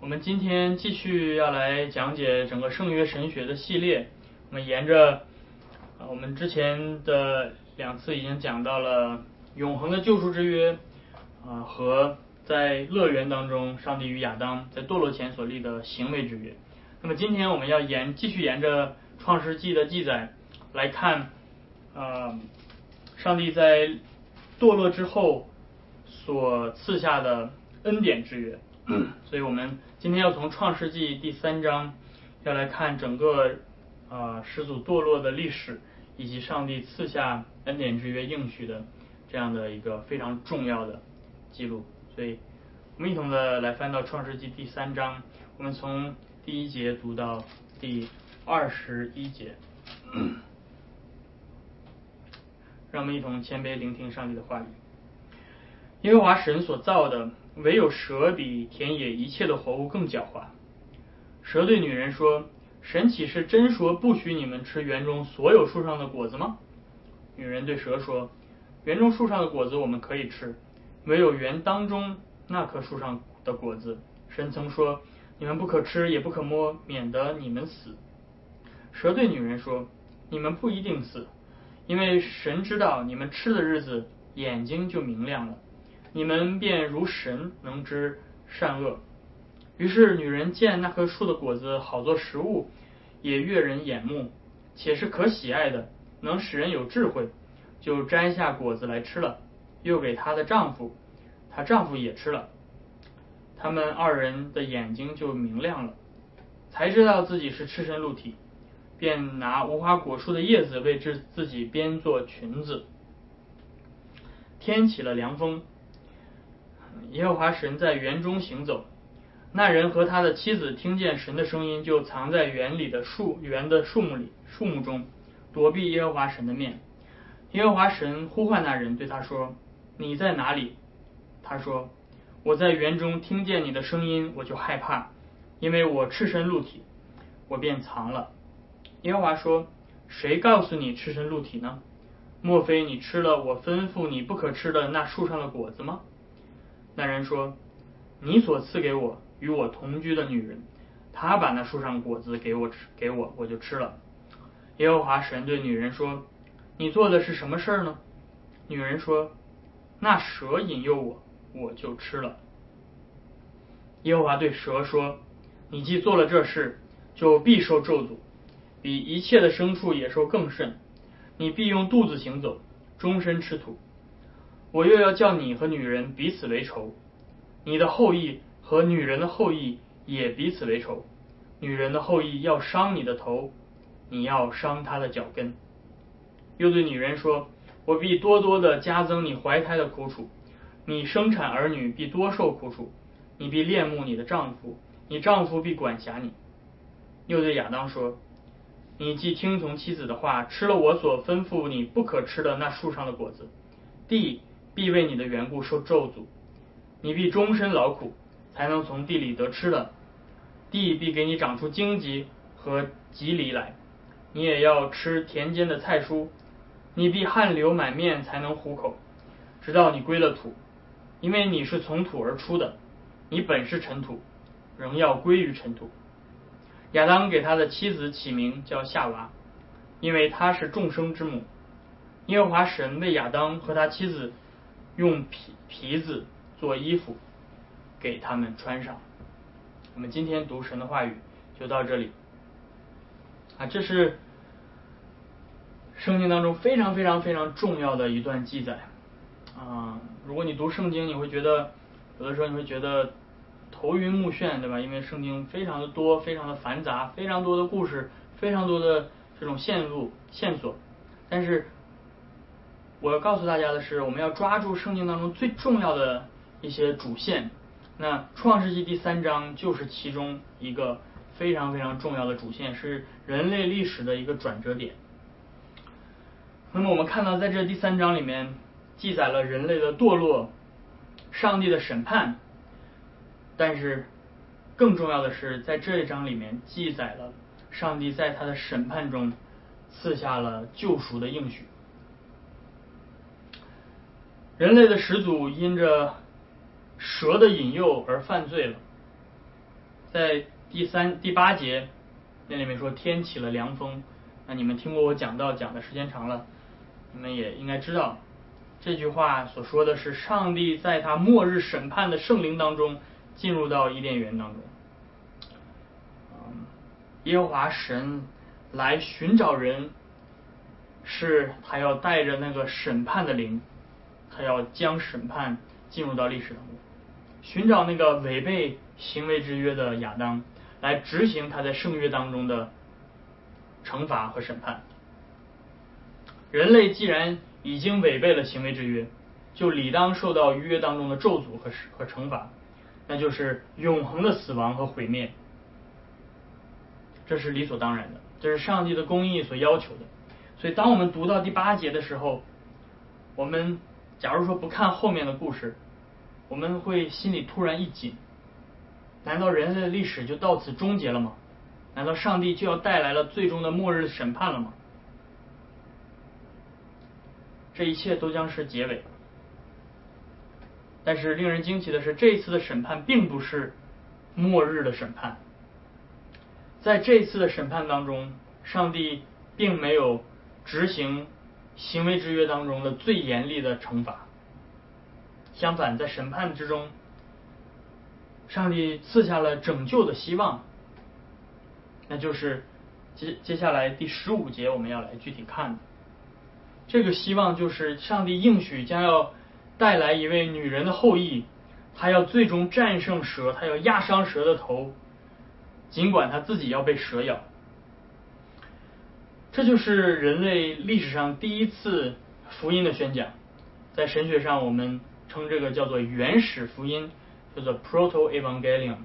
我们今天继续要来讲解整个圣约神学的系列。我们沿着啊，我们之前的两次已经讲到了永恒的救赎之约啊，和在乐园当中上帝与亚当在堕落前所立的行为之约。那么今天我们要沿继续沿着创世纪的记载来看啊，上帝在堕落之后所赐下的恩典之约。所以我们今天要从创世纪第三章要来看整个啊始祖堕落的历史，以及上帝赐下恩典之约应许的这样的一个非常重要的记录。所以我们一同的来翻到创世纪第三章，我们从第一节读到第二十一节，让我们一同谦卑聆听上帝的话语。耶和华神所造的。唯有蛇比田野一切的活物更狡猾。蛇对女人说：“神岂是真说不许你们吃园中所有树上的果子吗？”女人对蛇说：“园中树上的果子我们可以吃，唯有园当中那棵树上的果子，神曾说你们不可吃，也不可摸，免得你们死。”蛇对女人说：“你们不一定死，因为神知道你们吃的日子，眼睛就明亮了。”你们便如神能知善恶。于是女人见那棵树的果子好做食物，也悦人眼目，且是可喜爱的，能使人有智慧，就摘下果子来吃了，又给她的丈夫，她丈夫也吃了。他们二人的眼睛就明亮了，才知道自己是赤身露体，便拿无花果树的叶子为之自己编做裙子。天起了凉风。耶和华神在园中行走，那人和他的妻子听见神的声音，就藏在园里的树园的树木里树木中，躲避耶和华神的面。耶和华神呼唤那人，对他说：“你在哪里？”他说：“我在园中听见你的声音，我就害怕，因为我赤身露体，我便藏了。”耶和华说：“谁告诉你赤身露体呢？莫非你吃了我吩咐你不可吃的那树上的果子吗？”那人说：“你所赐给我与我同居的女人，她把那树上果子给我吃，给我我就吃了。”耶和华神对女人说：“你做的是什么事儿呢？”女人说：“那蛇引诱我，我就吃了。”耶和华对蛇说：“你既做了这事，就必受咒诅，比一切的牲畜野兽更甚。你必用肚子行走，终身吃土。”我又要叫你和女人彼此为仇，你的后裔和女人的后裔也彼此为仇。女人的后裔要伤你的头，你要伤她的脚跟。又对女人说：“我必多多的加增你怀胎的苦楚，你生产儿女必多受苦楚，你必恋慕你的丈夫，你丈夫必管辖你。”又对亚当说：“你既听从妻子的话，吃了我所吩咐你不可吃的那树上的果子，地。”必为你的缘故受咒诅，你必终身劳苦，才能从地里得吃的。地必给你长出荆棘和棘藜来，你也要吃田间的菜蔬。你必汗流满面才能糊口，直到你归了土，因为你是从土而出的，你本是尘土，仍要归于尘土。亚当给他的妻子起名叫夏娃，因为她是众生之母。耶和华神为亚当和他妻子。用皮皮子做衣服，给他们穿上。我们今天读神的话语就到这里。啊，这是圣经当中非常非常非常重要的一段记载。啊，如果你读圣经，你会觉得有的时候你会觉得头晕目眩，对吧？因为圣经非常的多，非常的繁杂，非常多的故事，非常多的这种线路线索，但是。我要告诉大家的是，我们要抓住圣经当中最重要的一些主线。那创世纪第三章就是其中一个非常非常重要的主线，是人类历史的一个转折点。那么我们看到，在这第三章里面记载了人类的堕落、上帝的审判，但是更重要的是，在这一章里面记载了上帝在他的审判中赐下了救赎的应许。人类的始祖因着蛇的引诱而犯罪了，在第三第八节那里面说天起了凉风，那你们听过我讲到讲的时间长了，你们也应该知道这句话所说的是上帝在他末日审判的圣灵当中进入到伊甸园当中，耶和华神来寻找人，是他要带着那个审判的灵，他要将审判进入到历史当中，寻找那个违背行为之约的亚当。来执行他在圣约当中的惩罚和审判。人类既然已经违背了行为之约，就理当受到约当中的咒诅和和惩罚，那就是永恒的死亡和毁灭。这是理所当然的，这是上帝的公义所要求的。所以，当我们读到第八节的时候，我们假如说不看后面的故事，我们会心里突然一紧。难道人类的历史就到此终结了吗？难道上帝就要带来了最终的末日审判了吗？这一切都将是结尾。但是令人惊奇的是，这一次的审判并不是末日的审判。在这一次的审判当中，上帝并没有执行行为之约当中的最严厉的惩罚。相反，在审判之中。上帝赐下了拯救的希望，那就是接接下来第十五节我们要来具体看的。这个希望就是上帝应许将要带来一位女人的后裔，他要最终战胜蛇，他要压伤蛇的头，尽管他自己要被蛇咬。这就是人类历史上第一次福音的宣讲，在神学上我们称这个叫做原始福音。叫做 Proto Evangelium，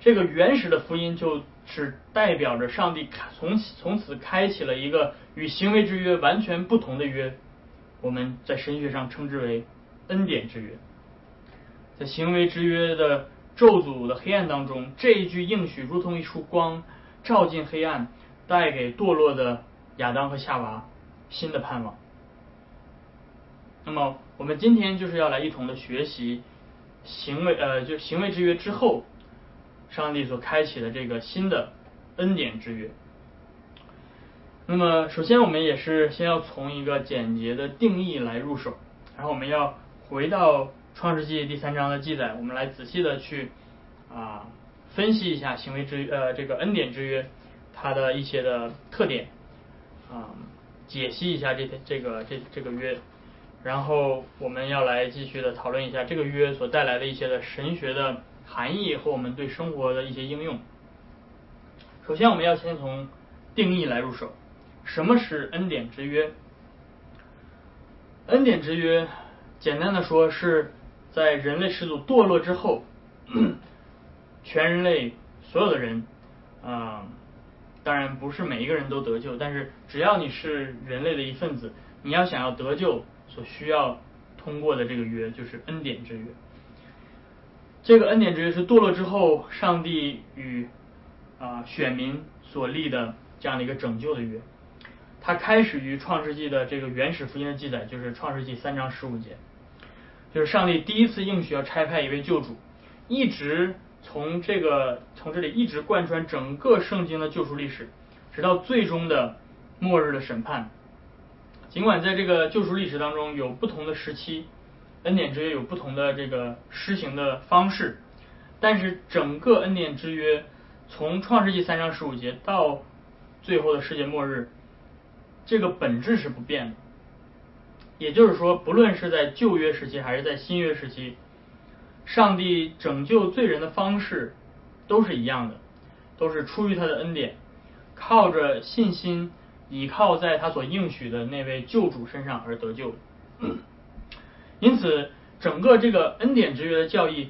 这个原始的福音就是代表着上帝从从此开启了一个与行为之约完全不同的约，我们在神学上称之为恩典之约。在行为之约的咒诅的黑暗当中，这一句应许如同一束光，照进黑暗，带给堕落的亚当和夏娃新的盼望。那么，我们今天就是要来一同的学习。行为呃，就行为之约之后，上帝所开启的这个新的恩典之约。那么，首先我们也是先要从一个简洁的定义来入手，然后我们要回到创世纪第三章的记载，我们来仔细的去啊分析一下行为之呃这个恩典之约它的一些的特点啊，解析一下这这个这这个约。然后我们要来继续的讨论一下这个约所带来的一些的神学的含义和我们对生活的一些应用。首先，我们要先从定义来入手。什么是恩典之约？恩典之约，简单的说，是在人类始祖堕落之后，全人类所有的人，啊，当然不是每一个人都得救，但是只要你是人类的一份子，你要想要得救。所需要通过的这个约就是恩典之约。这个恩典之约是堕落之后，上帝与啊选民所立的这样的一个拯救的约。它开始于创世纪的这个原始福音的记载，就是创世纪三章十五节，就是上帝第一次应许要差派一位救主，一直从这个从这里一直贯穿整个圣经的救赎历史，直到最终的末日的审判。尽管在这个救赎历史当中有不同的时期，恩典之约有不同的这个施行的方式，但是整个恩典之约从创世纪三章十五节到最后的世界末日，这个本质是不变的。也就是说，不论是在旧约时期还是在新约时期，上帝拯救罪人的方式都是一样的，都是出于他的恩典，靠着信心。倚靠在他所应许的那位救主身上而得救，因此整个这个恩典之约的教义，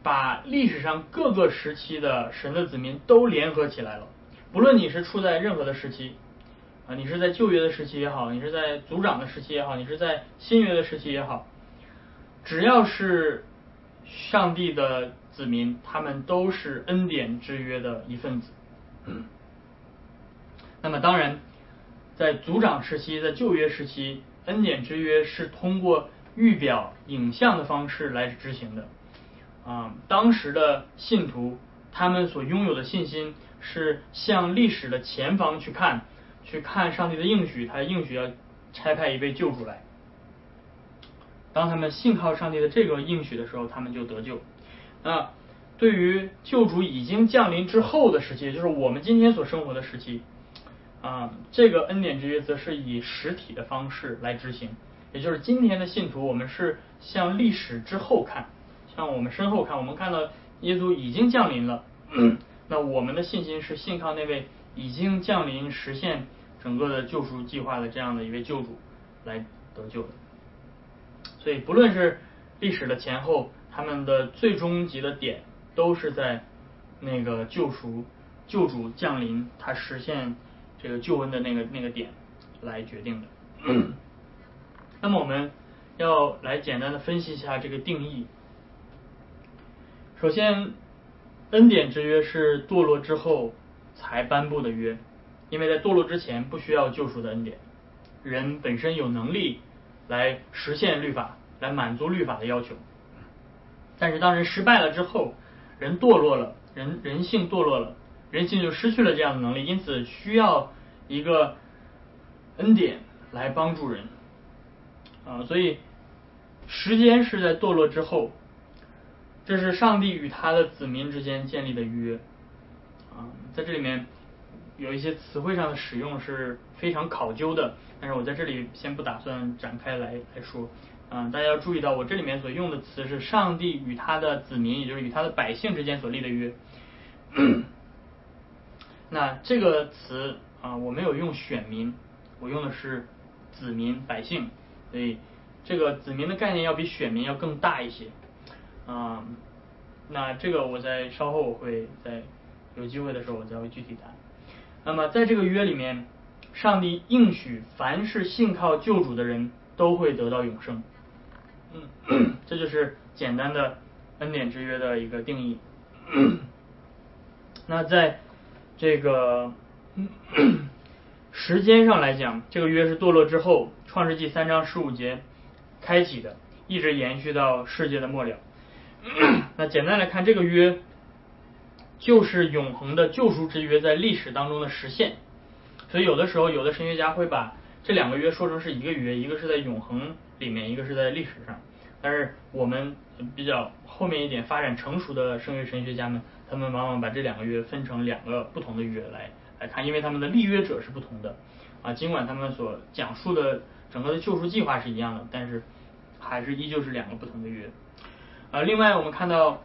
把历史上各个时期的神的子民都联合起来了。不论你是处在任何的时期，啊，你是在旧约的时期也好，你是在族长的时期也好，你是在新约的时期也好，只要是上帝的子民，他们都是恩典之约的一份子。那么当然。在族长时期，在旧约时期，恩典之约是通过预表影像的方式来执行的。啊，当时的信徒他们所拥有的信心是向历史的前方去看，去看上帝的应许，他应许要差派一位救主来。当他们信靠上帝的这个应许的时候，他们就得救。那对于救主已经降临之后的时期，也就是我们今天所生活的时期，啊，这个恩典之约则是以实体的方式来执行。也就是今天的信徒，我们是向历史之后看，向我们身后看，我们看到耶稣已经降临了。那我们的信心是信靠那位已经降临、实现整个的救赎计划的这样的一位救主来得救的。所以，不论是历史的前后，他们的最终极的点都是在那个救赎、救主降临，他实现这个救恩的那个那个点来决定的。那么，我们要来简单的分析一下这个定义。首先，恩典之约是堕落之后才颁布的约，因为在堕落之前不需要救赎的恩典，人本身有能力。来实现律法，来满足律法的要求。但是当人失败了之后，人堕落了，人人性堕落了，人性就失去了这样的能力，因此需要一个恩典来帮助人。啊，所以时间是在堕落之后，这是上帝与他的子民之间建立的约。啊，在这里面有一些词汇上的使用是非常考究的。但是我在这里先不打算展开来来说，嗯，大家要注意到我这里面所用的词是上帝与他的子民，也就是与他的百姓之间所立的约。那这个词啊，我没有用选民，我用的是子民百姓，所以这个子民的概念要比选民要更大一些。啊，那这个我在稍后我会在有机会的时候我再会具体谈。那么在这个约里面。上帝应许，凡是信靠救主的人都会得到永生。嗯，这就是简单的恩典之约的一个定义。那在这个 时间上来讲，这个约是堕落之后，创世纪三章十五节开启的，一直延续到世界的末了。那简单来看，这个约就是永恒的救赎之约在历史当中的实现。所以有的时候，有的神学家会把这两个约说成是一个约，一个是在永恒里面，一个是在历史上。但是我们比较后面一点发展成熟的圣约神学家们，他们往往把这两个约分成两个不同的约来来看，因为他们的立约者是不同的啊。尽管他们所讲述的整个的救赎计划是一样的，但是还是依旧是两个不同的约啊。另外，我们看到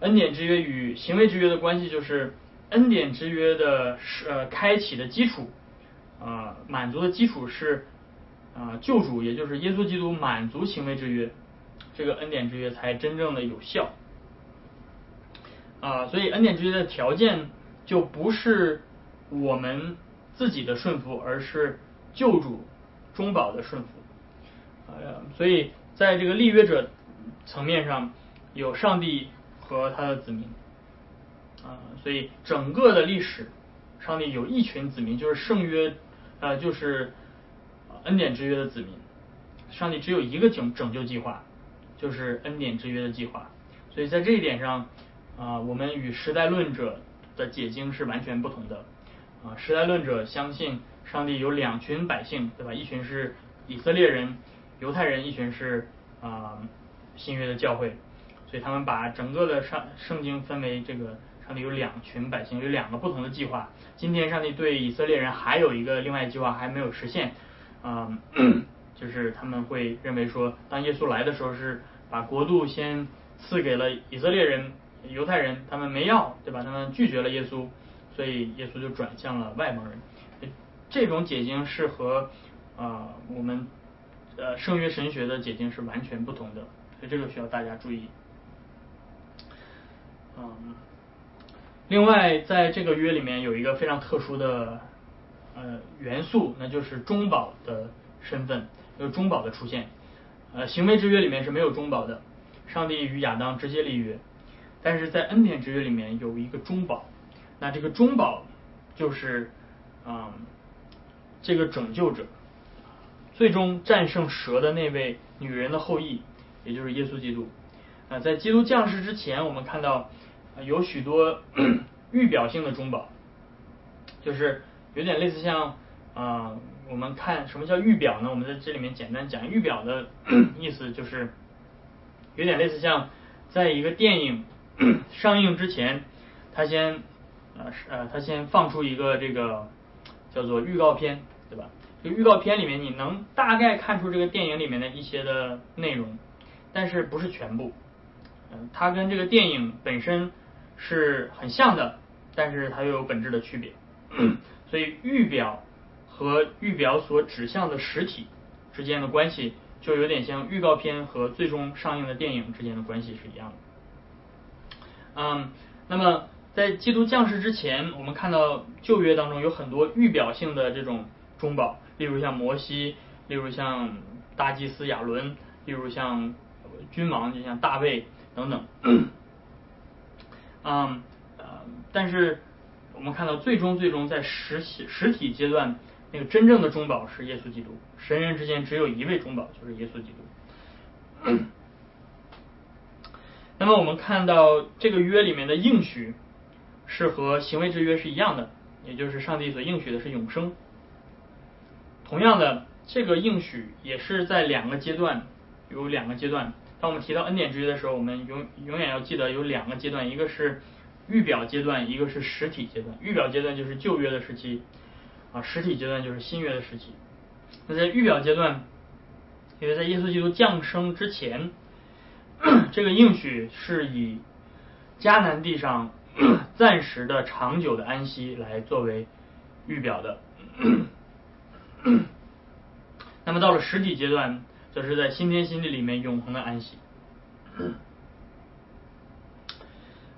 恩典之约与行为之约的关系，就是恩典之约的呃开启的基础。啊，满足的基础是啊，救主也就是耶稣基督满足行为之约，这个恩典之约才真正的有效啊。所以恩典之约的条件就不是我们自己的顺服，而是救主中保的顺服。呃，所以在这个立约者层面上有上帝和他的子民啊，所以整个的历史，上帝有一群子民，就是圣约。呃，就是恩典之约的子民，上帝只有一个拯拯救计划，就是恩典之约的计划。所以在这一点上，啊，我们与时代论者的解经是完全不同的。啊，时代论者相信上帝有两群百姓，对吧？一群是以色列人、犹太人，一群是啊新约的教会。所以他们把整个的上圣经分为这个。上帝有两群百姓，有两个不同的计划。今天上帝对以色列人还有一个另外计划还没有实现，啊，就是他们会认为说，当耶稣来的时候是把国度先赐给了以色列人、犹太人，他们没要，对吧？他们拒绝了耶稣，所以耶稣就转向了外邦人。这种解经是和啊我们呃圣约神学的解经是完全不同的，所以这个需要大家注意，嗯。另外，在这个约里面有一个非常特殊的呃元素，那就是中保的身份，有中保的出现。呃，行为之约里面是没有中保的，上帝与亚当直接立约，但是在恩典之约里面有一个中保，那这个中保就是啊这个拯救者，最终战胜蛇的那位女人的后裔，也就是耶稣基督。啊，在基督降世之前，我们看到。有许多 预表性的中保，就是有点类似像啊，我们看什么叫预表呢？我们在这里面简单讲预表的 意思，就是有点类似像在一个电影 上映之前，他先呃呃他先放出一个这个叫做预告片，对吧？就预告片里面你能大概看出这个电影里面的一些的内容，但是不是全部。嗯，它跟这个电影本身是很像的，但是它又有本质的区别。所以预表和预表所指向的实体之间的关系，就有点像预告片和最终上映的电影之间的关系是一样的。嗯，那么在基督降世之前，我们看到旧约当中有很多预表性的这种中保，例如像摩西，例如像大祭司亚伦，例如像君王，就像大卫。等等，嗯，呃，但是我们看到最终最终在实体实体阶段，那个真正的中保是耶稣基督，神人之间只有一位中保，就是耶稣基督。那么我们看到这个约里面的应许是和行为之约是一样的，也就是上帝所应许的是永生。同样的，这个应许也是在两个阶段，有两个阶段。当我们提到恩典之约的时候，我们永永远要记得有两个阶段，一个是预表阶段，一个是实体阶段。预表阶段就是旧约的时期，啊，实体阶段就是新约的时期。那在预表阶段，因为在耶稣基督降生之前，这个应许是以迦南地上暂时的、长久的安息来作为预表的。那么到了实体阶段。则是在新天新地里面永恒的安息。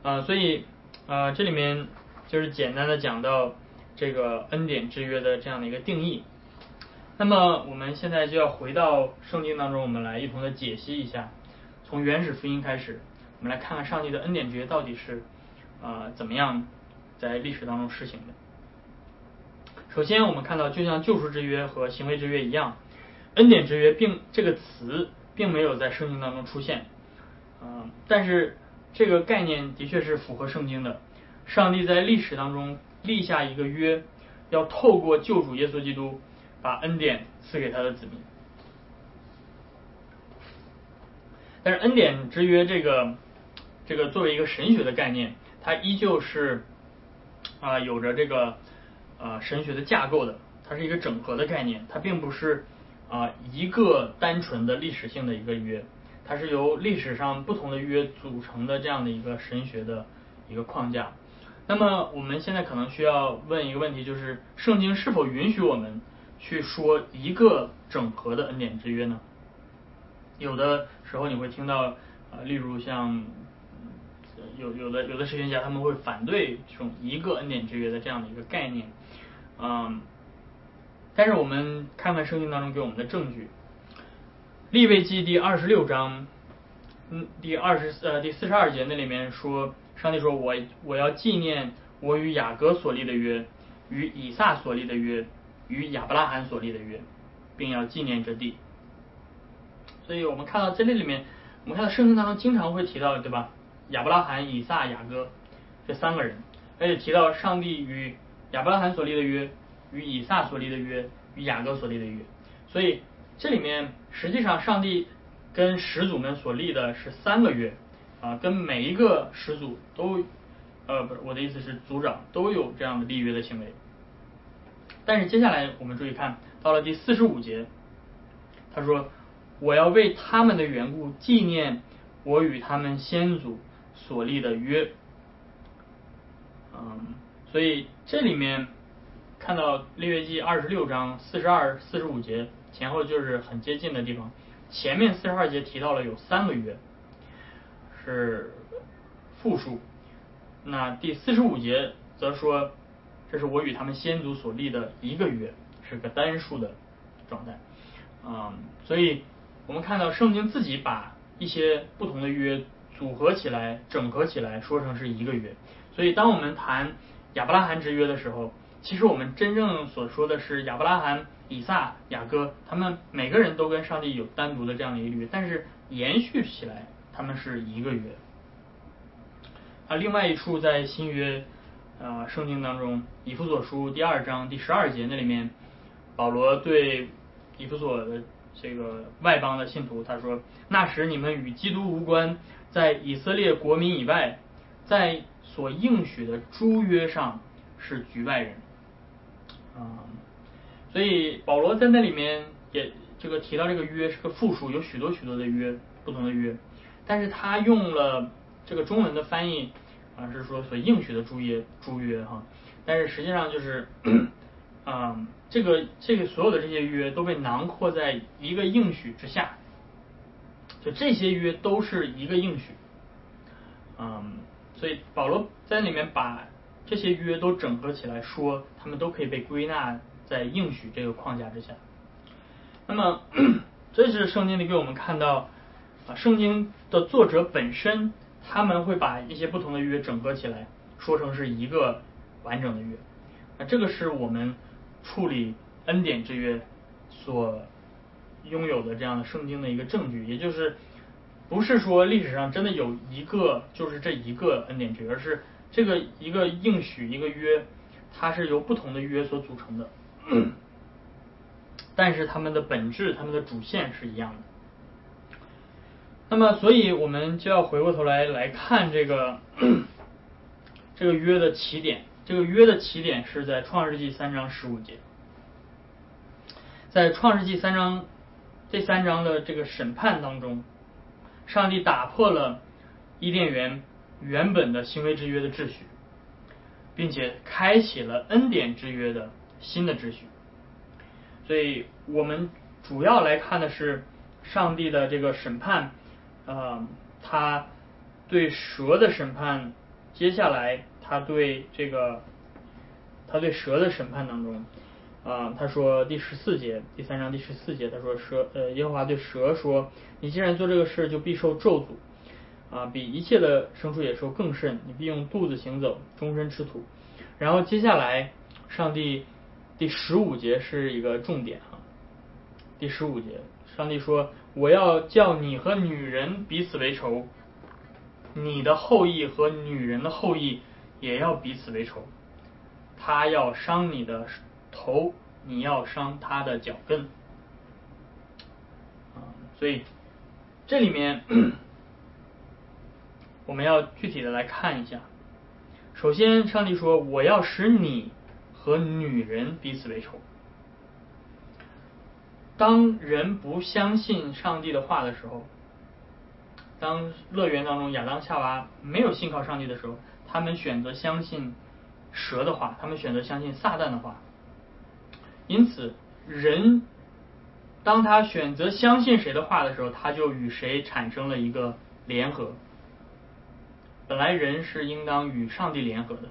啊，所以啊，这里面就是简单的讲到这个恩典之约的这样的一个定义。那么我们现在就要回到圣经当中，我们来一同的解析一下，从原始福音开始，我们来看看上帝的恩典之约到底是啊怎么样在历史当中实行的。首先，我们看到就像救赎之约和行为之约一样。恩典之约并这个词并没有在圣经当中出现，嗯，但是这个概念的确是符合圣经的。上帝在历史当中立下一个约，要透过救主耶稣基督把恩典赐给他的子民。但是恩典之约这个这个作为一个神学的概念，它依旧是啊有着这个啊神学的架构的，它是一个整合的概念，它并不是。啊，一个单纯的历史性的一个约，它是由历史上不同的约组成的这样的一个神学的一个框架。那么我们现在可能需要问一个问题，就是圣经是否允许我们去说一个整合的恩典之约呢？有的时候你会听到，啊，例如像有有的有的神学家他们会反对这种一个恩典之约的这样的一个概念，嗯。但是我们看看圣经当中给我们的证据，《立位记》第二十六章，嗯，第二十呃第四十二节那里面说，上帝说我我要纪念我与雅各所立的约，与以撒所立的约，与亚伯拉罕所立的约，并要纪念这地。所以我们看到在那里面，我们看到圣经当中经常会提到，对吧？亚伯拉罕、以撒、雅各这三个人，而且提到上帝与亚伯拉罕所立的约。与以撒所立的约，与雅各所立的约，所以这里面实际上上帝跟始祖们所立的是三个约啊，跟每一个始祖都呃不是我的意思是族长都有这样的立约的行为。但是接下来我们注意看到了第四十五节，他说我要为他们的缘故纪念我与他们先祖所立的约，嗯，所以这里面。看到利约记二十六章四十二、四十五节前后就是很接近的地方。前面四十二节提到了有三个月是复数，那第四十五节则说这是我与他们先祖所立的一个月，是个单数的状态。嗯，所以我们看到圣经自己把一些不同的约组合起来、整合起来，说成是一个月。所以当我们谈亚伯拉罕之约的时候，其实我们真正所说的是亚伯拉罕、以撒、雅各，他们每个人都跟上帝有单独的这样的一个约，但是延续起来他们是一个约。啊，另外一处在新约啊圣经当中，以弗所书第二章第十二节那里面，保罗对以弗所的这个外邦的信徒他说：“那时你们与基督无关，在以色列国民以外，在所应许的诸约上是局外人。”啊，所以保罗在那里面也这个提到这个约是个复数，有许多许多的约，不同的约，但是他用了这个中文的翻译啊，是说所应许的诸约诸约哈，但是实际上就是啊，这个这个所有的这些约都被囊括在一个应许之下，就这些约都是一个应许，嗯，所以保罗在里面把。这些约都整合起来说，他们都可以被归纳在应许这个框架之下。那么，这是圣经里给我们看到啊，圣经的作者本身他们会把一些不同的约整合起来，说成是一个完整的约。那这个是我们处理恩典之约所拥有的这样的圣经的一个证据，也就是不是说历史上真的有一个就是这一个恩典之约，而是。这个一个应许一个约，它是由不同的约所组成的，但是它们的本质、它们的主线是一样的。那么，所以我们就要回过头来来看这个 这个约的起点。这个约的起点是在创世纪三章十五节，在创世纪三章这三章的这个审判当中，上帝打破了伊甸园。原本的行为之约的秩序，并且开启了恩典之约的新的秩序。所以我们主要来看的是上帝的这个审判，呃，他对蛇的审判。接下来他对这个他对蛇的审判当中，啊，他说第十四节第三章第十四节，他说蛇呃耶和华对蛇说：“你既然做这个事，就必受咒诅。”啊，比一切的牲畜野兽更甚，你必用肚子行走，终身吃土。然后接下来，上帝第十五节是一个重点啊。第十五节，上帝说：“我要叫你和女人彼此为仇，你的后裔和女人的后裔也要彼此为仇。他要伤你的头，你要伤他的脚跟。”啊，所以这里面。我们要具体的来看一下。首先，上帝说：“我要使你和女人彼此为仇。”当人不相信上帝的话的时候，当乐园当中亚当夏娃没有信靠上帝的时候，他们选择相信蛇的话，他们选择相信撒旦的话。因此，人当他选择相信谁的话的时候，他就与谁产生了一个联合。本来人是应当与上帝联合的，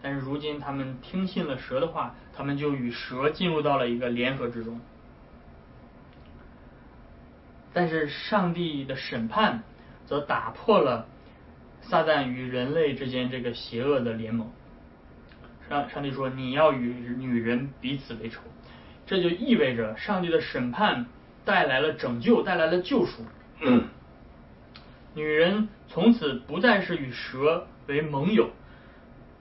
但是如今他们听信了蛇的话，他们就与蛇进入到了一个联合之中。但是上帝的审判则打破了撒旦与人类之间这个邪恶的联盟。上上帝说：“你要与女人彼此为仇。”这就意味着上帝的审判带来了拯救，带来了救赎。女人。从此不再是与蛇为盟友，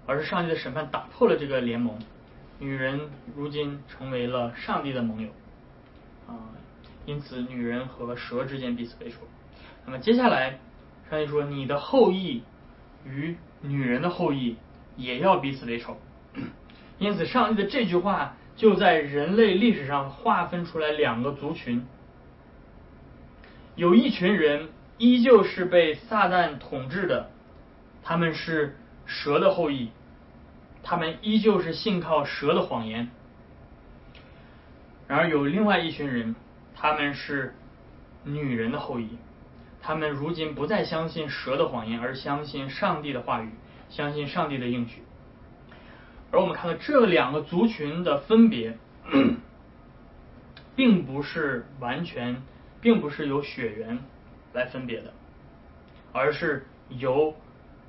而是上帝的审判打破了这个联盟。女人如今成为了上帝的盟友啊，因此女人和蛇之间彼此为仇。那么接下来，上帝说：“你的后裔与女人的后裔也要彼此为仇。”因此，上帝的这句话就在人类历史上划分出来两个族群，有一群人。依旧是被撒旦统治的，他们是蛇的后裔，他们依旧是信靠蛇的谎言。然而有另外一群人，他们是女人的后裔，他们如今不再相信蛇的谎言，而相信上帝的话语，相信上帝的应许。而我们看到这两个族群的分别，并不是完全，并不是有血缘。来分别的，而是由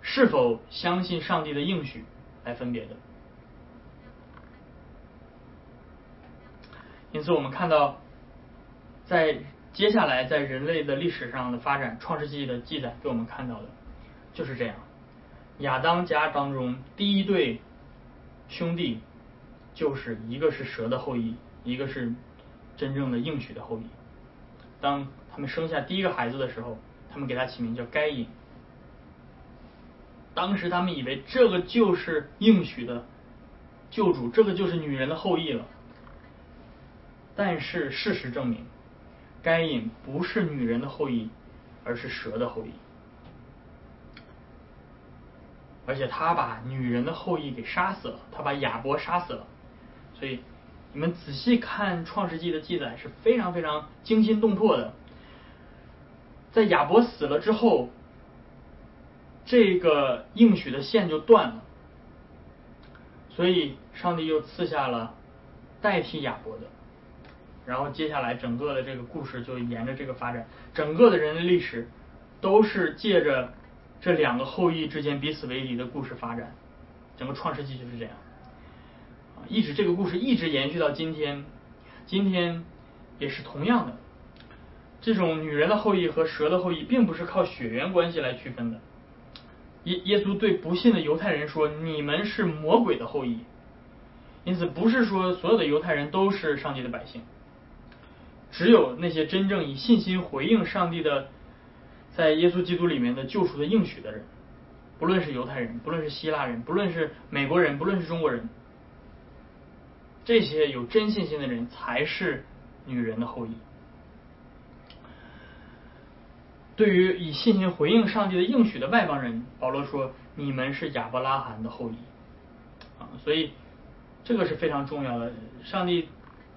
是否相信上帝的应许来分别的。因此，我们看到，在接下来在人类的历史上的发展，《创世纪》的记载给我们看到的就是这样：亚当家当中第一对兄弟，就是一个是蛇的后裔，一个是真正的应许的后裔。当他们生下第一个孩子的时候，他们给他起名叫该隐。当时他们以为这个就是应许的救主，这个就是女人的后裔了。但是事实证明，该隐不是女人的后裔，而是蛇的后裔。而且他把女人的后裔给杀死了，他把亚伯杀死了。所以你们仔细看《创世纪》的记载是非常非常惊心动魄的。在亚伯死了之后，这个应许的线就断了，所以上帝又赐下了代替亚伯的。然后接下来整个的这个故事就沿着这个发展，整个的人类历史都是借着这两个后裔之间彼此为敌的故事发展，整个创世纪就是这样，一直这个故事一直延续到今天，今天也是同样的，这种女人的后裔和蛇的后裔并不是靠血缘关系来区分的，耶耶稣对不信的犹太人说：“你们是魔鬼的后裔。”因此不是说所有的犹太人都是上帝的百姓。只有那些真正以信心回应上帝的，在耶稣基督里面的救赎的应许的人，不论是犹太人，不论是希腊人，不论是美国人，不论是中国人，这些有真信心的人才是女人的后裔。对于以信心回应上帝的应许的外邦人，保罗说：“你们是亚伯拉罕的后裔。”啊，所以这个是非常重要的。上帝。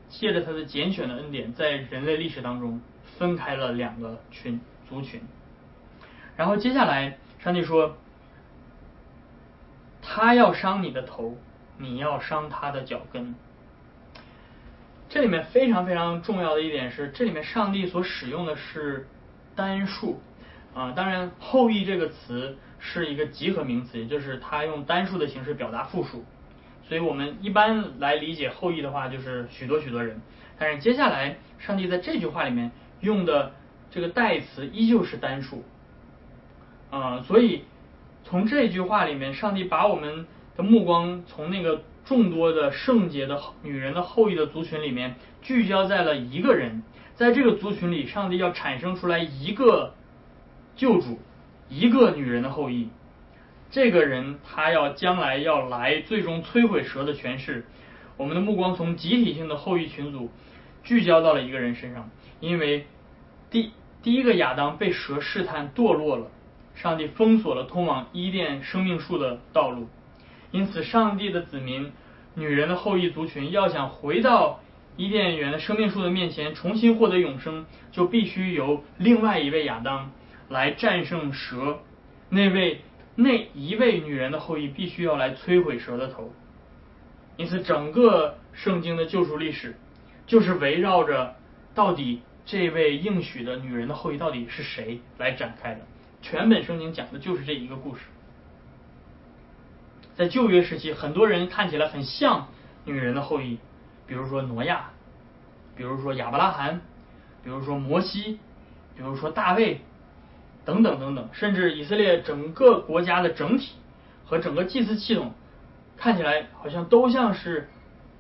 借着他的拣选的恩典，在人类历史当中分开了两个群族群。然后接下来，上帝说：“他要伤你的头，你要伤他的脚跟。”这里面非常非常重要的一点是，这里面上帝所使用的是单数啊。当然，“后裔”这个词是一个集合名词，也就是他用单数的形式表达复数。所以我们一般来理解后裔的话，就是许多许多人。但是接下来，上帝在这句话里面用的这个代词依旧是单数，啊，所以从这句话里面，上帝把我们的目光从那个众多的圣洁的女人的后裔的族群里面聚焦在了一个人，在这个族群里，上帝要产生出来一个救主，一个女人的后裔。这个人他要将来要来最终摧毁蛇的权势，我们的目光从集体性的后裔群组聚焦到了一个人身上，因为第第一个亚当被蛇试探堕落了，上帝封锁了通往伊甸生命树的道路，因此上帝的子民女人的后裔族群要想回到伊甸园的生命树的面前重新获得永生，就必须由另外一位亚当来战胜蛇，那位。那一位女人的后裔必须要来摧毁蛇的头，因此整个圣经的救赎历史就是围绕着到底这位应许的女人的后裔到底是谁来展开的。全本圣经讲的就是这一个故事。在旧约时期，很多人看起来很像女人的后裔，比如说挪亚，比如说亚伯拉罕，比如说摩西，比如说大卫。等等等等，甚至以色列整个国家的整体和整个祭祀系统，看起来好像都像是，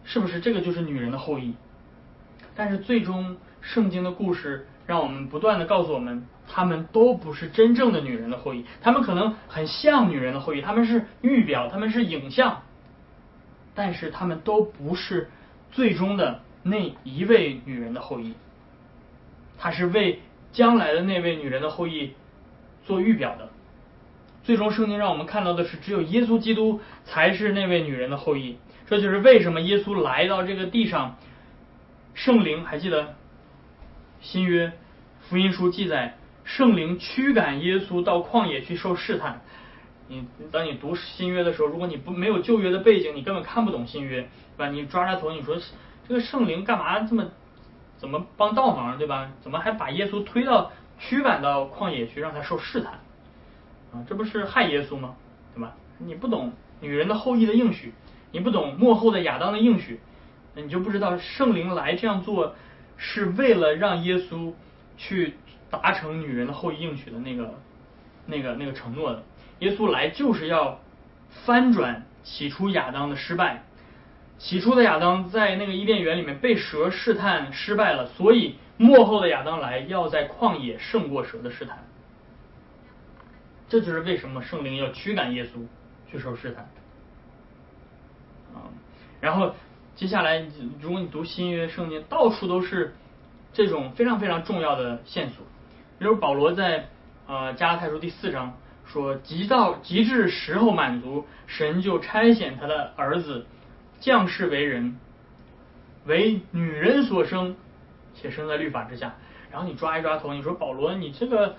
是不是这个就是女人的后裔？但是最终圣经的故事让我们不断的告诉我们，他们都不是真正的女人的后裔，他们可能很像女人的后裔，他们是预表，他们是影像，但是他们都不是最终的那一位女人的后裔，他是为将来的那位女人的后裔。做预表的，最终圣经让我们看到的是，只有耶稣基督才是那位女人的后裔。这就是为什么耶稣来到这个地上，圣灵还记得新约福音书记载，圣灵驱赶耶稣到旷野去受试探。你当你读新约的时候，如果你不没有旧约的背景，你根本看不懂新约，对吧？你抓抓头，你说这个圣灵干嘛这么怎么帮倒忙，对吧？怎么还把耶稣推到？驱赶到旷野去，让他受试探，啊，这不是害耶稣吗？对吧？你不懂女人的后裔的应许，你不懂幕后的亚当的应许，你就不知道圣灵来这样做是为了让耶稣去达成女人的后裔应许的那个、那个、那个承诺的。耶稣来就是要翻转起初亚当的失败。起初的亚当在那个伊甸园里面被蛇试探失败了，所以幕后的亚当来要在旷野胜过蛇的试探。这就是为什么圣灵要驱赶耶稣去受试探。啊，然后接下来，如果你读新约圣经，到处都是这种非常非常重要的线索。比如保罗在呃加拉太书第四章说：“极到极致时候满足，神就差遣他的儿子降世为人，为女人所生，且生在律法之下。”然后你抓一抓头，你说保罗，你这个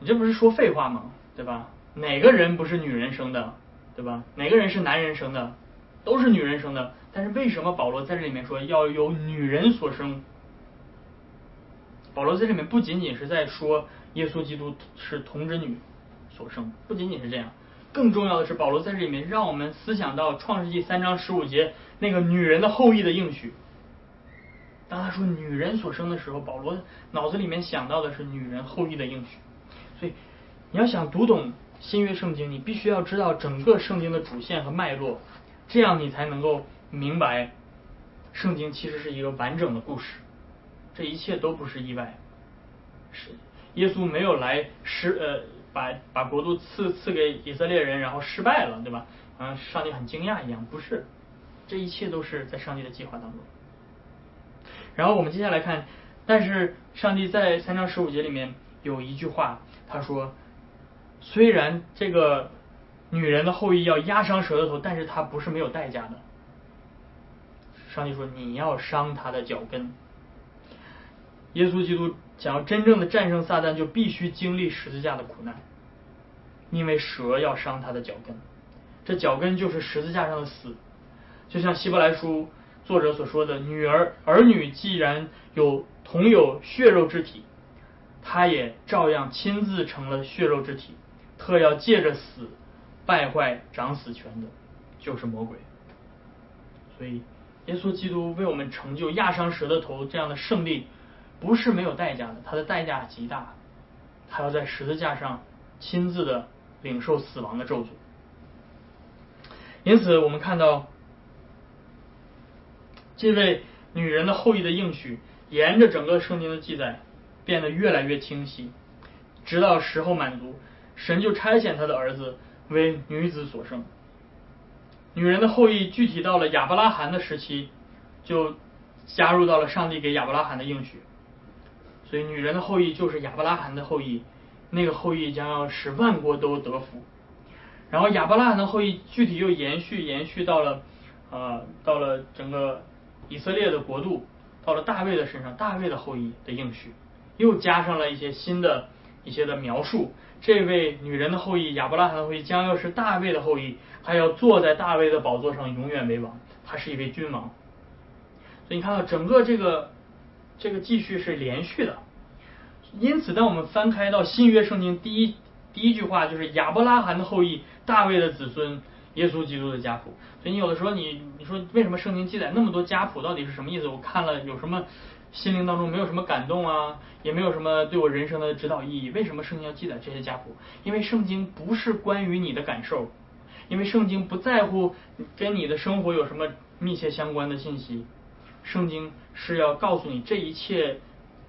你这不是说废话吗？对吧？哪个人不是女人生的？对吧？哪个人是男人生的？都是女人生的。但是为什么保罗在这里面说要由女人所生？保罗在这里面不仅仅是在说耶稣基督是童之女所生，不仅仅是这样，更重要的是保罗在这里面让我们思想到创世纪三章十五节那个女人的后裔的应许。当他说女人所生的时候，保罗脑子里面想到的是女人后裔的应许。所以你要想读懂新约圣经，你必须要知道整个圣经的主线和脉络，这样你才能够明白圣经其实是一个完整的故事。这一切都不是意外，是耶稣没有来失呃把把国度赐赐给以色列人，然后失败了，对吧？啊，上帝很惊讶一样，不是，这一切都是在上帝的计划当中。然后我们接下来看，但是上帝在三章十五节里面有一句话，他说，虽然这个女人的后裔要压伤蛇的头，但是她不是没有代价的。上帝说，你要伤他的脚跟。耶稣基督想要真正的战胜撒旦，就必须经历十字架的苦难，因为蛇要伤他的脚跟，这脚跟就是十字架上的死。就像希伯来书作者所说的：“女儿儿女既然有同有血肉之体，他也照样亲自成了血肉之体，特要借着死败坏长死权的，就是魔鬼。”所以，耶稣基督为我们成就压伤蛇的头这样的胜利。不是没有代价的，他的代价极大，他要在十字架上亲自的领受死亡的咒诅。因此，我们看到这位女人的后裔的应许，沿着整个圣经的记载变得越来越清晰，直到时候满足，神就差遣他的儿子为女子所生。女人的后裔具体到了亚伯拉罕的时期，就加入到了上帝给亚伯拉罕的应许。所以，女人的后裔就是亚伯拉罕的后裔，那个后裔将要使万国都得福。然后，亚伯拉罕的后裔具体又延续延续到了，呃，到了整个以色列的国度，到了大卫的身上，大卫的后裔的应许，又加上了一些新的一些的描述。这位女人的后裔亚伯拉罕的后裔将要是大卫的后裔，他要坐在大卫的宝座上永远为王，他是一位君王。所以，你看到整个这个这个继续是连续的。因此，当我们翻开到新约圣经，第一第一句话就是亚伯拉罕的后裔，大卫的子孙，耶稣基督的家谱。所以你有的时候你你说为什么圣经记载那么多家谱，到底是什么意思？我看了有什么心灵当中没有什么感动啊，也没有什么对我人生的指导意义？为什么圣经要记载这些家谱？因为圣经不是关于你的感受，因为圣经不在乎跟你的生活有什么密切相关的信息，圣经是要告诉你这一切。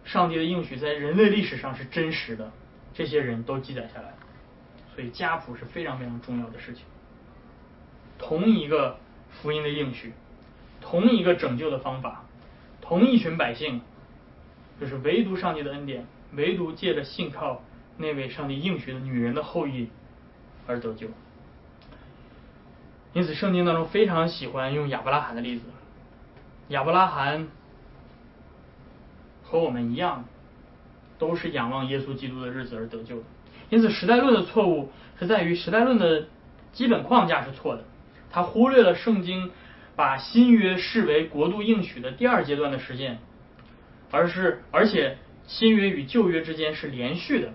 上帝的应许在人类历史上是真实的，这些人都记载下来，所以家谱是非常非常重要的事情。同一个福音的应许，同一个拯救的方法，同一群百姓，就是唯独上帝的恩典，唯独借着信靠那位上帝应许的女人的后裔而得救。因此，圣经当中非常喜欢用亚伯拉罕的例子，亚伯拉罕。和我们一样，都是仰望耶稣基督的日子而得救的。因此，时代论的错误是在于时代论的基本框架是错的，他忽略了圣经把新约视为国度应许的第二阶段的实践，而是而且新约与旧约之间是连续的。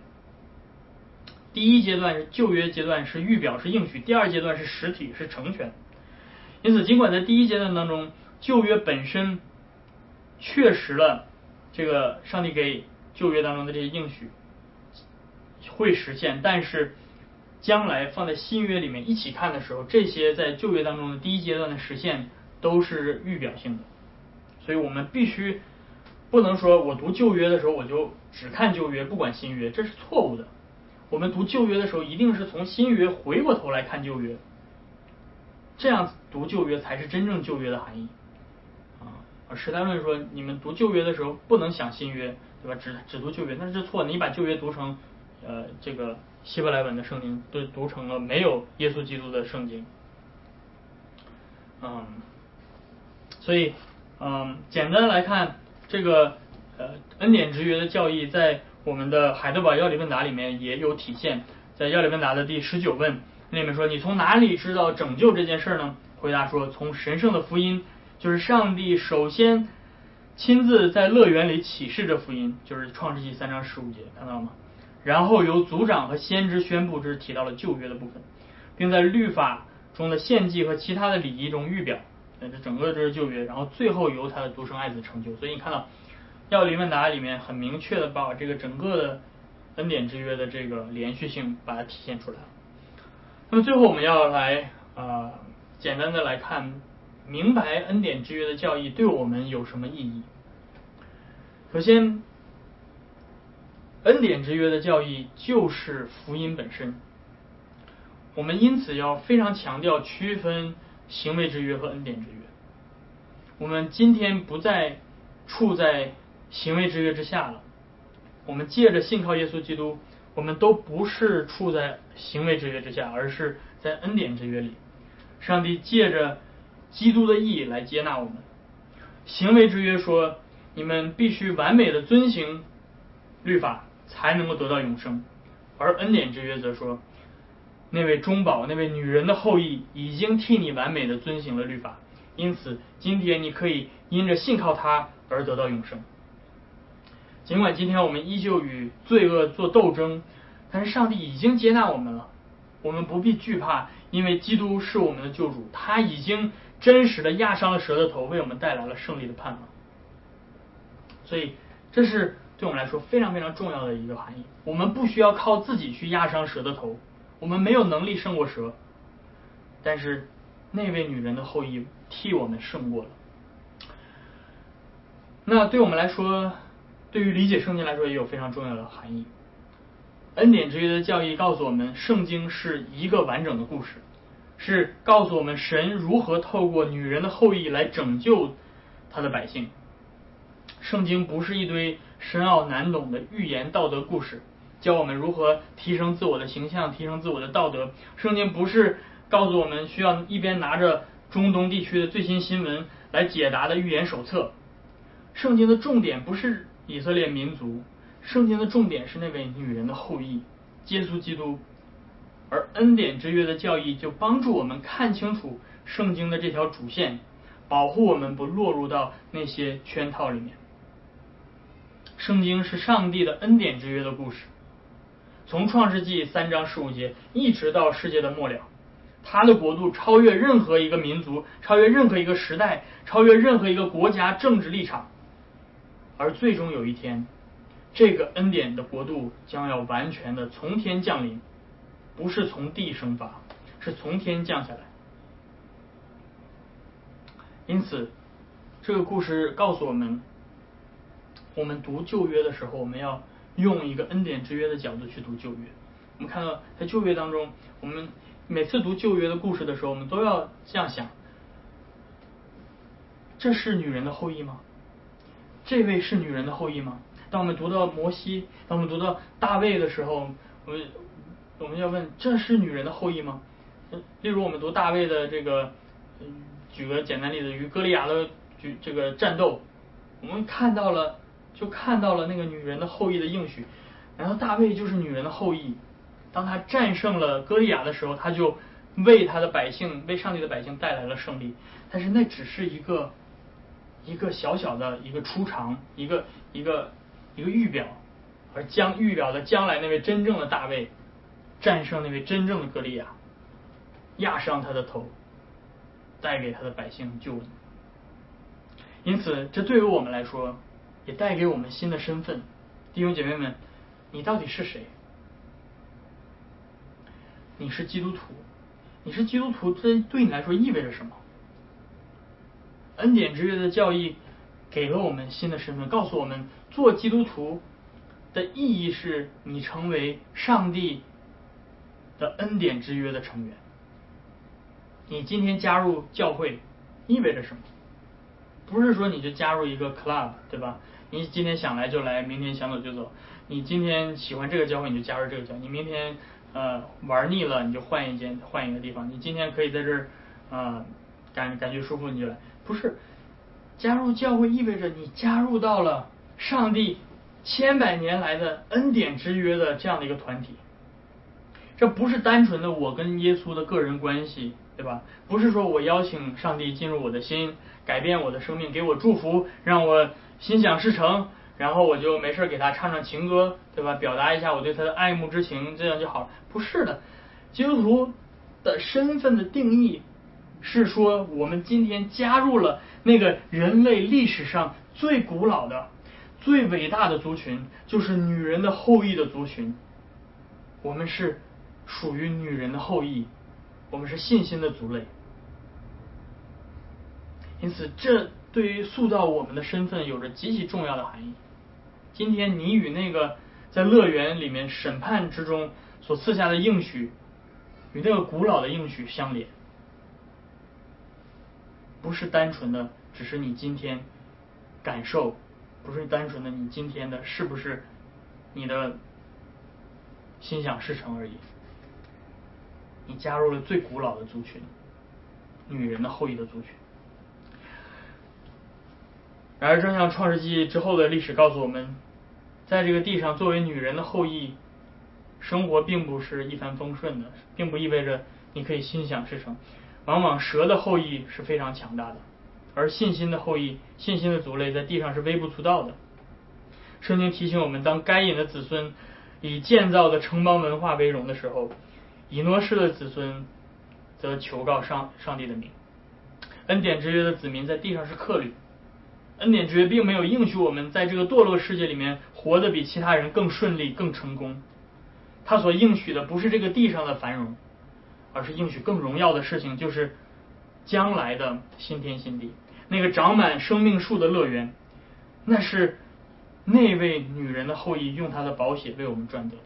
第一阶段是旧约阶段是预表是应许，第二阶段是实体是成全。因此，尽管在第一阶段当中，旧约本身确实了。这个上帝给旧约当中的这些应许会实现，但是将来放在新约里面一起看的时候，这些在旧约当中的第一阶段的实现都是预表性的，所以我们必须不能说我读旧约的时候我就只看旧约不管新约，这是错误的。我们读旧约的时候，一定是从新约回过头来看旧约，这样读旧约才是真正旧约的含义。啊，史代论说你们读旧约的时候不能想新约，对吧？只只读旧约，那是错的。你把旧约读成呃这个希伯来文的圣经，都读成了没有耶稣基督的圣经。嗯，所以嗯，简单来看，这个呃恩典之约的教义在我们的海德堡要理问答里面也有体现。在要理问答的第十九问那里面说，你从哪里知道拯救这件事呢？回答说，从神圣的福音。就是上帝首先亲自在乐园里启示着福音，就是创世纪三章十五节，看到了吗？然后由族长和先知宣布，这是提到了旧约的部分，并在律法中的献祭和其他的礼仪中预表，这整个这是旧约。然后最后由他的独生爱子成就。所以你看到要理问答里面很明确的把这个整个的恩典之约的这个连续性把它体现出来了。那么最后我们要来啊简单的来看。明白恩典之约的教义对我们有什么意义？首先，恩典之约的教义就是福音本身。我们因此要非常强调区分行为之约和恩典之约。我们今天不再处在行为之约之下了。我们借着信靠耶稣基督，我们都不是处在行为之约之下，而是在恩典之约里。上帝借着基督的意义来接纳我们，行为之约说，你们必须完美的遵行律法，才能够得到永生；而恩典之约则说，那位中保、那位女人的后裔已经替你完美的遵行了律法，因此今天你可以因着信靠他而得到永生。尽管今天我们依旧与罪恶做斗争，但是上帝已经接纳我们了，我们不必惧怕，因为基督是我们的救主，他已经。真实的压伤了蛇的头，为我们带来了胜利的盼望。所以，这是对我们来说非常非常重要的一个含义。我们不需要靠自己去压伤蛇的头，我们没有能力胜过蛇。但是，那位女人的后裔替我们胜过了。那对我们来说，对于理解圣经来说，也有非常重要的含义。恩典之约的教义告诉我们，圣经是一个完整的故事。是告诉我们神如何透过女人的后裔来拯救他的百姓。圣经不是一堆深奥难懂的寓言道德故事，教我们如何提升自我的形象、提升自我的道德。圣经不是告诉我们需要一边拿着中东地区的最新新闻来解答的寓言手册。圣经的重点不是以色列民族，圣经的重点是那位女人的后裔，耶稣基督。而恩典之约的教义就帮助我们看清楚圣经的这条主线，保护我们不落入到那些圈套里面。圣经是上帝的恩典之约的故事，从创世纪三章十五节一直到世界的末了，他的国度超越任何一个民族，超越任何一个时代，超越任何一个国家政治立场。而最终有一天，这个恩典的国度将要完全的从天降临。不是从地生发，是从天降下来。因此，这个故事告诉我们：我们读旧约的时候，我们要用一个恩典之约的角度去读旧约。我们看到，在旧约当中，我们每次读旧约的故事的时候，我们都要这样想：这是女人的后裔吗？这位是女人的后裔吗？当我们读到摩西，当我们读到大卫的时候，我们。我们要问，这是女人的后裔吗？例如，我们读大卫的这个，嗯举个简单例子，与歌利亚的举这个战斗，我们看到了，就看到了那个女人的后裔的应许。然后大卫就是女人的后裔，当他战胜了歌利亚的时候，他就为他的百姓，为上帝的百姓带来了胜利。但是那只是一个一个小小的一个出场，一个一个一个预表，而将预表的将来那位真正的大卫。战胜那位真正的歌利亚，压伤他的头，带给他的百姓救恩。因此，这对于我们来说，也带给我们新的身份。弟兄姐妹们，你到底是谁？你是基督徒，你是基督徒，这对你来说意味着什么？恩典之约的教义给了我们新的身份，告诉我们做基督徒的意义是你成为上帝的恩典之约的成员。你今天加入教会意味着什么？不是说你就加入一个 club，对吧？你今天想来就来，明天想走就走。你今天喜欢这个教会，你就加入这个教；你明天呃玩腻了，你就换一间换一个地方。你今天可以在这儿啊感感觉舒服，你就来。不是加入教会意味着你加入到了上帝千百年来的恩典之约的这样的一个团体。这不是单纯的我跟耶稣的个人关系，对吧？不是说我邀请上帝进入我的心，改变我的生命，给我祝福，让我心想事成，然后我就没事给他唱唱情歌，对吧？表达一下我对他的爱慕之情，这样就好了。不是的，基督徒的身份的定义是说，我们今天加入了那个人类历史上最古老的、最伟大的族群，就是女人的后裔的族群。我们是。属于女人的后裔，我们是信心的族类，因此这对于塑造我们的身份有着极其重要的含义。今天你与那个在乐园里面审判之中所赐下的应许，与那个古老的应许相连，不是单纯的只是你今天感受，不是单纯的你今天的是不是你的心想事成而已。你加入了最古老的族群，女人的后裔的族群。然而，正像创世纪之后的历史告诉我们，在这个地上作为女人的后裔，生活并不是一帆风顺的，并不意味着你可以心想事成。往往蛇的后裔是非常强大的，而信心的后裔、信心的族类在地上是微不足道的。圣经提醒我们，当该隐的子孙以建造的城邦文化为荣的时候。以诺氏的子孙则求告上上帝的名。恩典之约的子民在地上是客旅。恩典之约并没有应许我们在这个堕落世界里面活得比其他人更顺利、更成功。他所应许的不是这个地上的繁荣，而是应许更荣耀的事情，就是将来的新天新地，那个长满生命树的乐园。那是那位女人的后裔用她的宝血为我们赚得的。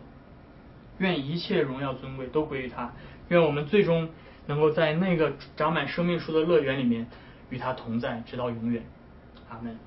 愿一切荣耀尊贵都归于他。愿我们最终能够在那个长满生命树的乐园里面与他同在，直到永远。阿门。